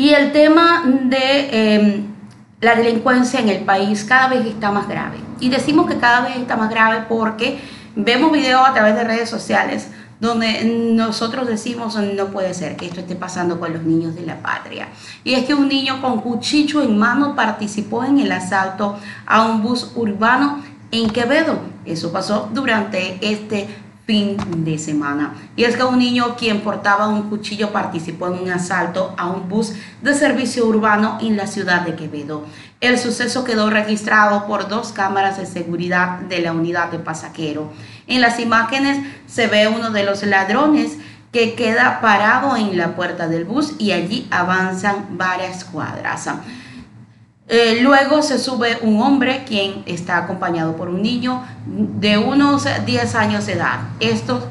Y el tema de em, la delincuencia en el país cada vez está más grave. Y decimos que cada vez está más grave porque vemos videos a través de redes sociales donde nosotros decimos no puede ser que esto esté pasando con los niños de la patria. Y es que un niño con cuchillo en mano participó en el asalto a un bus urbano en Quevedo. Eso pasó durante este fin de semana. Y es que un niño quien portaba un cuchillo participó en un asalto a un bus de servicio urbano en la ciudad de Quevedo. El suceso quedó registrado por dos cámaras de seguridad de la unidad de pasajero. En las imágenes se ve uno de los ladrones que queda parado en la puerta del bus y allí avanzan varias cuadras. Eh, luego se sube un hombre quien está acompañado por un niño de unos 10 años de edad. Estos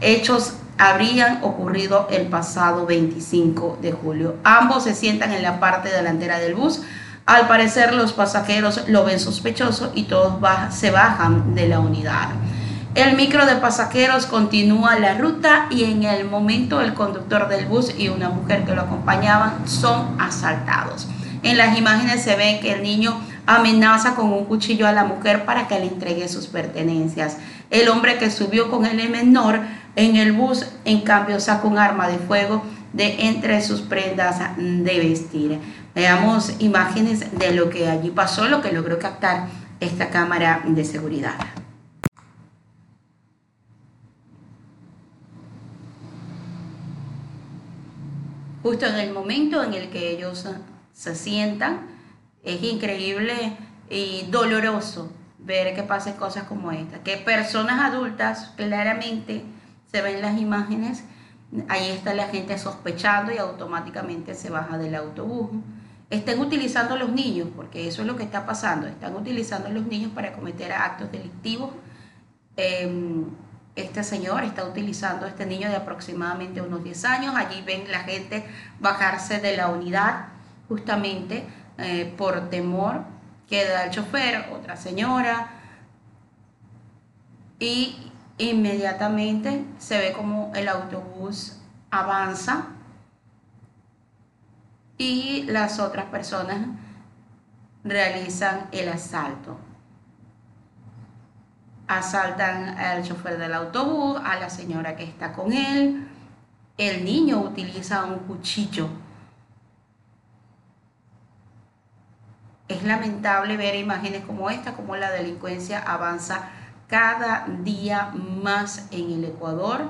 hechos habrían ocurrido el pasado 25 de julio. Ambos se sientan en la parte delantera del bus. Al parecer los pasajeros lo ven sospechoso y todos se bajan de la unidad. El micro de pasajeros continúa la ruta y en el momento el conductor del bus y una mujer que lo acompañaban son asaltados. En las imágenes se ve que el niño amenaza con un cuchillo a la mujer para que le entregue sus pertenencias. El hombre que subió con el menor en el bus, en cambio, saca un arma de fuego de entre sus prendas de vestir. Veamos imágenes de lo que allí pasó, lo que logró captar esta cámara de seguridad. Justo en el momento en el que ellos se sientan. Es increíble y doloroso ver que pasen cosas como esta, que personas adultas claramente se ven las imágenes, ahí está la gente sospechando y automáticamente se baja del autobús. Estén utilizando los niños, porque eso es lo que está pasando, están utilizando los niños para cometer actos delictivos. Em, este señor está utilizando a este niño de aproximadamente unos 10 años, allí ven la gente bajarse de la unidad justamente eh, por temor queda el chofer, otra señora, y inmediatamente se ve como el autobús avanza y las otras personas realizan el asalto. Asaltan al chofer del autobús, a la señora que está con él. El niño utiliza un cuchillo Es lamentable ver imágenes como esta, como la delincuencia avanza cada día más en el Ecuador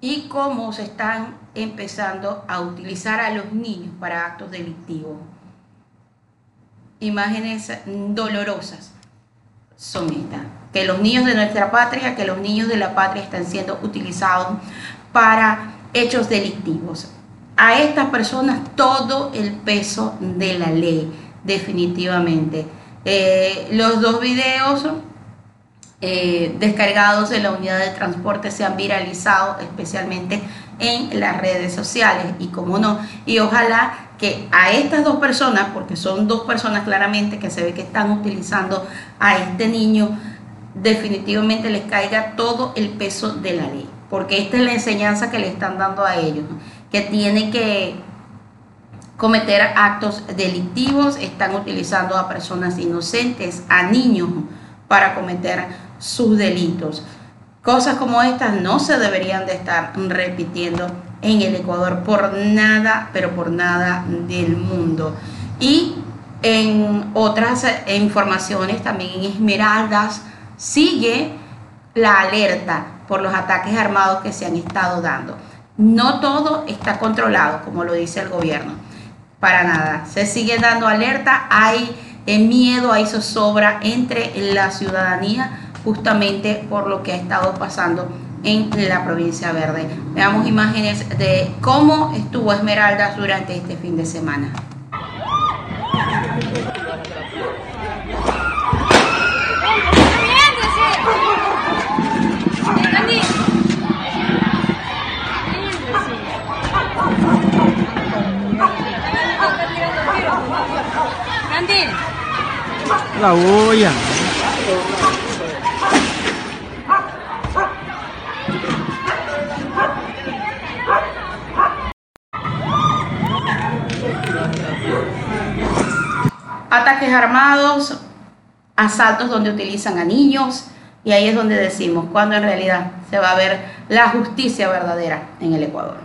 y cómo se están empezando a utilizar a los niños para actos delictivos. Imágenes dolorosas son estas, que los niños de nuestra patria, que los niños de la patria están siendo utilizados para hechos delictivos a estas personas todo el peso de la ley, definitivamente. Eh, los dos videos eh, descargados de la unidad de transporte se han viralizado especialmente en las redes sociales y como no, y ojalá que a estas dos personas, porque son dos personas claramente que se ve que están utilizando a este niño, definitivamente les caiga todo el peso de la ley, porque esta es la enseñanza que le están dando a ellos que tiene que cometer actos delictivos, están utilizando a personas inocentes, a niños, para cometer sus delitos. Cosas como estas no se deberían de estar repitiendo en el Ecuador por nada, pero por nada del mundo. Y en otras informaciones, también en Esmeraldas, sigue la alerta por los ataques armados que se han estado dando. No todo está controlado, como lo dice el gobierno. Para nada. Se sigue dando alerta, hay eh, miedo, hay zozobra entre la ciudadanía justamente por lo que ha estado pasando en la provincia verde. Veamos imágenes de cómo estuvo Esmeraldas durante este fin de semana. La olla. Ataques armados, asaltos donde utilizan a niños, y ahí es donde decimos cuando en realidad se va a ver la justicia verdadera en el Ecuador.